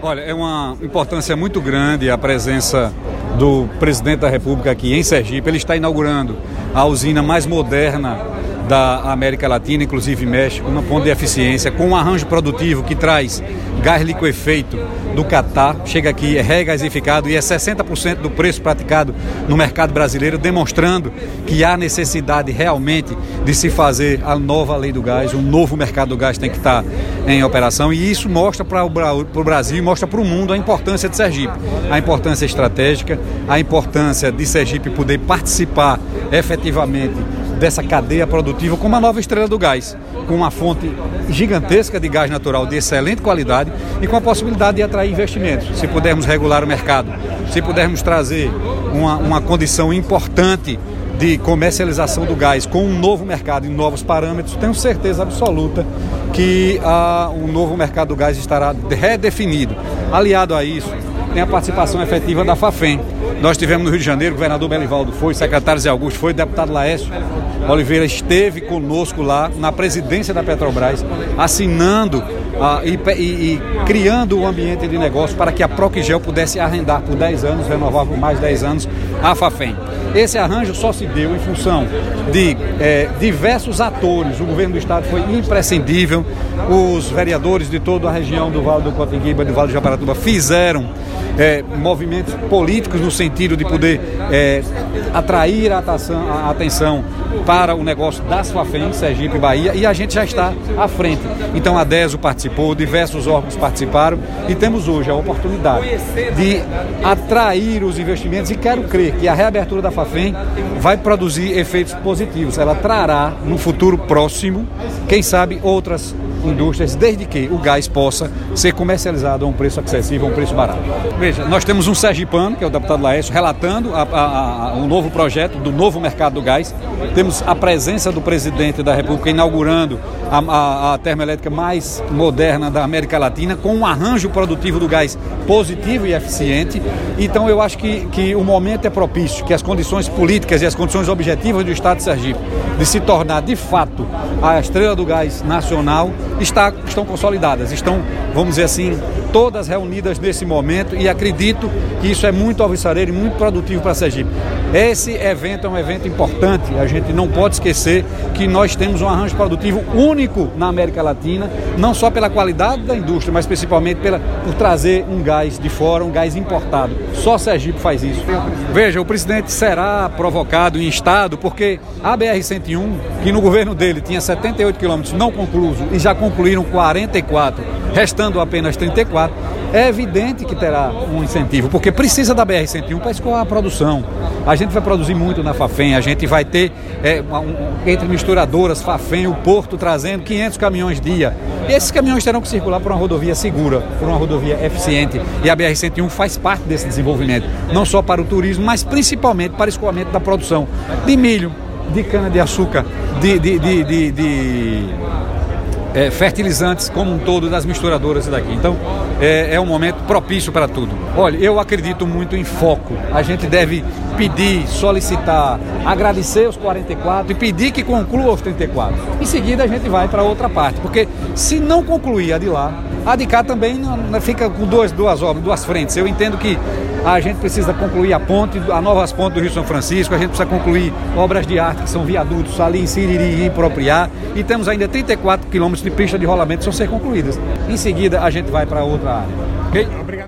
Olha, é uma importância muito grande a presença do presidente da República aqui em Sergipe. Ele está inaugurando a usina mais moderna da América Latina, inclusive México, uma ponto de eficiência, com um arranjo produtivo que traz gás liquefeito do Catar, chega aqui, é regasificado e é 60% do preço praticado no mercado brasileiro, demonstrando que há necessidade realmente de se fazer a nova lei do gás, um novo mercado do gás tem que estar em operação. E isso mostra para o Brasil, mostra para o mundo a importância de Sergipe, a importância estratégica, a importância de Sergipe poder participar efetivamente dessa cadeia produtiva com uma nova estrela do gás, com uma fonte gigantesca de gás natural de excelente qualidade e com a possibilidade de atrair investimentos. Se pudermos regular o mercado, se pudermos trazer uma, uma condição importante de comercialização do gás com um novo mercado e novos parâmetros, tenho certeza absoluta que ah, o novo mercado do gás estará redefinido. Aliado a isso, tem a participação efetiva da FAFEM. Nós tivemos no Rio de Janeiro, o governador Belivaldo foi, secretário Zé Augusto foi, deputado Laércio Oliveira esteve conosco lá na presidência da Petrobras, assinando e, e, e, criando o um ambiente de negócio para que a Procigel pudesse arrendar por 10 anos, renovar por mais 10 anos a FAFEM. Esse arranjo só se deu em função de é, diversos atores. O governo do estado foi imprescindível, os vereadores de toda a região do Vale do Cotinguiba do Vale do Japaratuba fizeram é, movimentos políticos no sentido de poder é, atrair a atenção, a atenção para o negócio das FAFEM, Sergipe e Bahia, e a gente já está à frente. Então a DESO participou, diversos órgãos participaram e temos hoje a oportunidade de atrair os investimentos e quero crer que a reabertura da FAFEM vai produzir efeitos positivos. Ela trará no futuro próximo, quem sabe, outras indústrias, desde que o gás possa ser comercializado a um preço acessível, a um preço barato. Veja, nós temos um Sergipano, que é o deputado Laércio, relatando a, a, a, um novo projeto do novo mercado do gás. Temos a presença do presidente da República inaugurando a, a termoelétrica mais moderna da América Latina, com um arranjo produtivo do gás positivo e eficiente. Então eu acho que, que o momento é propício, que as condições políticas e as condições objetivas do Estado de Sergipe de se tornar de fato a estrela do gás nacional está, estão consolidadas, estão, vamos dizer assim, todas reunidas nesse momento e acredito que isso é muito alvissareiro e muito produtivo para Sergipe. Esse evento é um evento importante, a gente não pode esquecer que nós temos um arranjo produtivo único na América Latina, não só pela qualidade da indústria, mas principalmente pela, por trazer um gás de fora, um gás importado. Só Sergipe faz isso. Veja, o presidente será provocado em estado porque a BR-101, que no governo dele tinha 78 quilômetros não concluso e já concluíram 44, restando apenas 34, é evidente que terá um incentivo, porque precisa da BR-101 para escoar a produção. A gente vai produzir muito na Fafem, a gente vai ter é, um, entre misturadoras, Fafem, o Porto trazendo 500 caminhões dia. E esses caminhões terão que circular por uma rodovia segura, por uma rodovia eficiente. E a BR-101 faz parte desse desenvolvimento, não só para o turismo, mas principalmente para o escoamento da produção de milho, de cana-de-açúcar, de, de, de, de é, fertilizantes como um todo das misturadoras daqui. Então é, é um momento propício para tudo. Olha, eu acredito muito em foco. A gente deve pedir, solicitar, agradecer os 44 e pedir que conclua os 34. Em seguida a gente vai para outra parte, porque se não concluir a de lá, a de cá também fica com duas, duas duas frentes. Eu entendo que a gente precisa concluir a ponte, a novas pontes do Rio São Francisco, a gente precisa concluir obras de arte que são viadutos ali em Siriri e em e temos ainda 34 quilômetros de pista de rolamento que vão ser concluídas. Em seguida, a gente vai para outra área. Ok? Obrigado.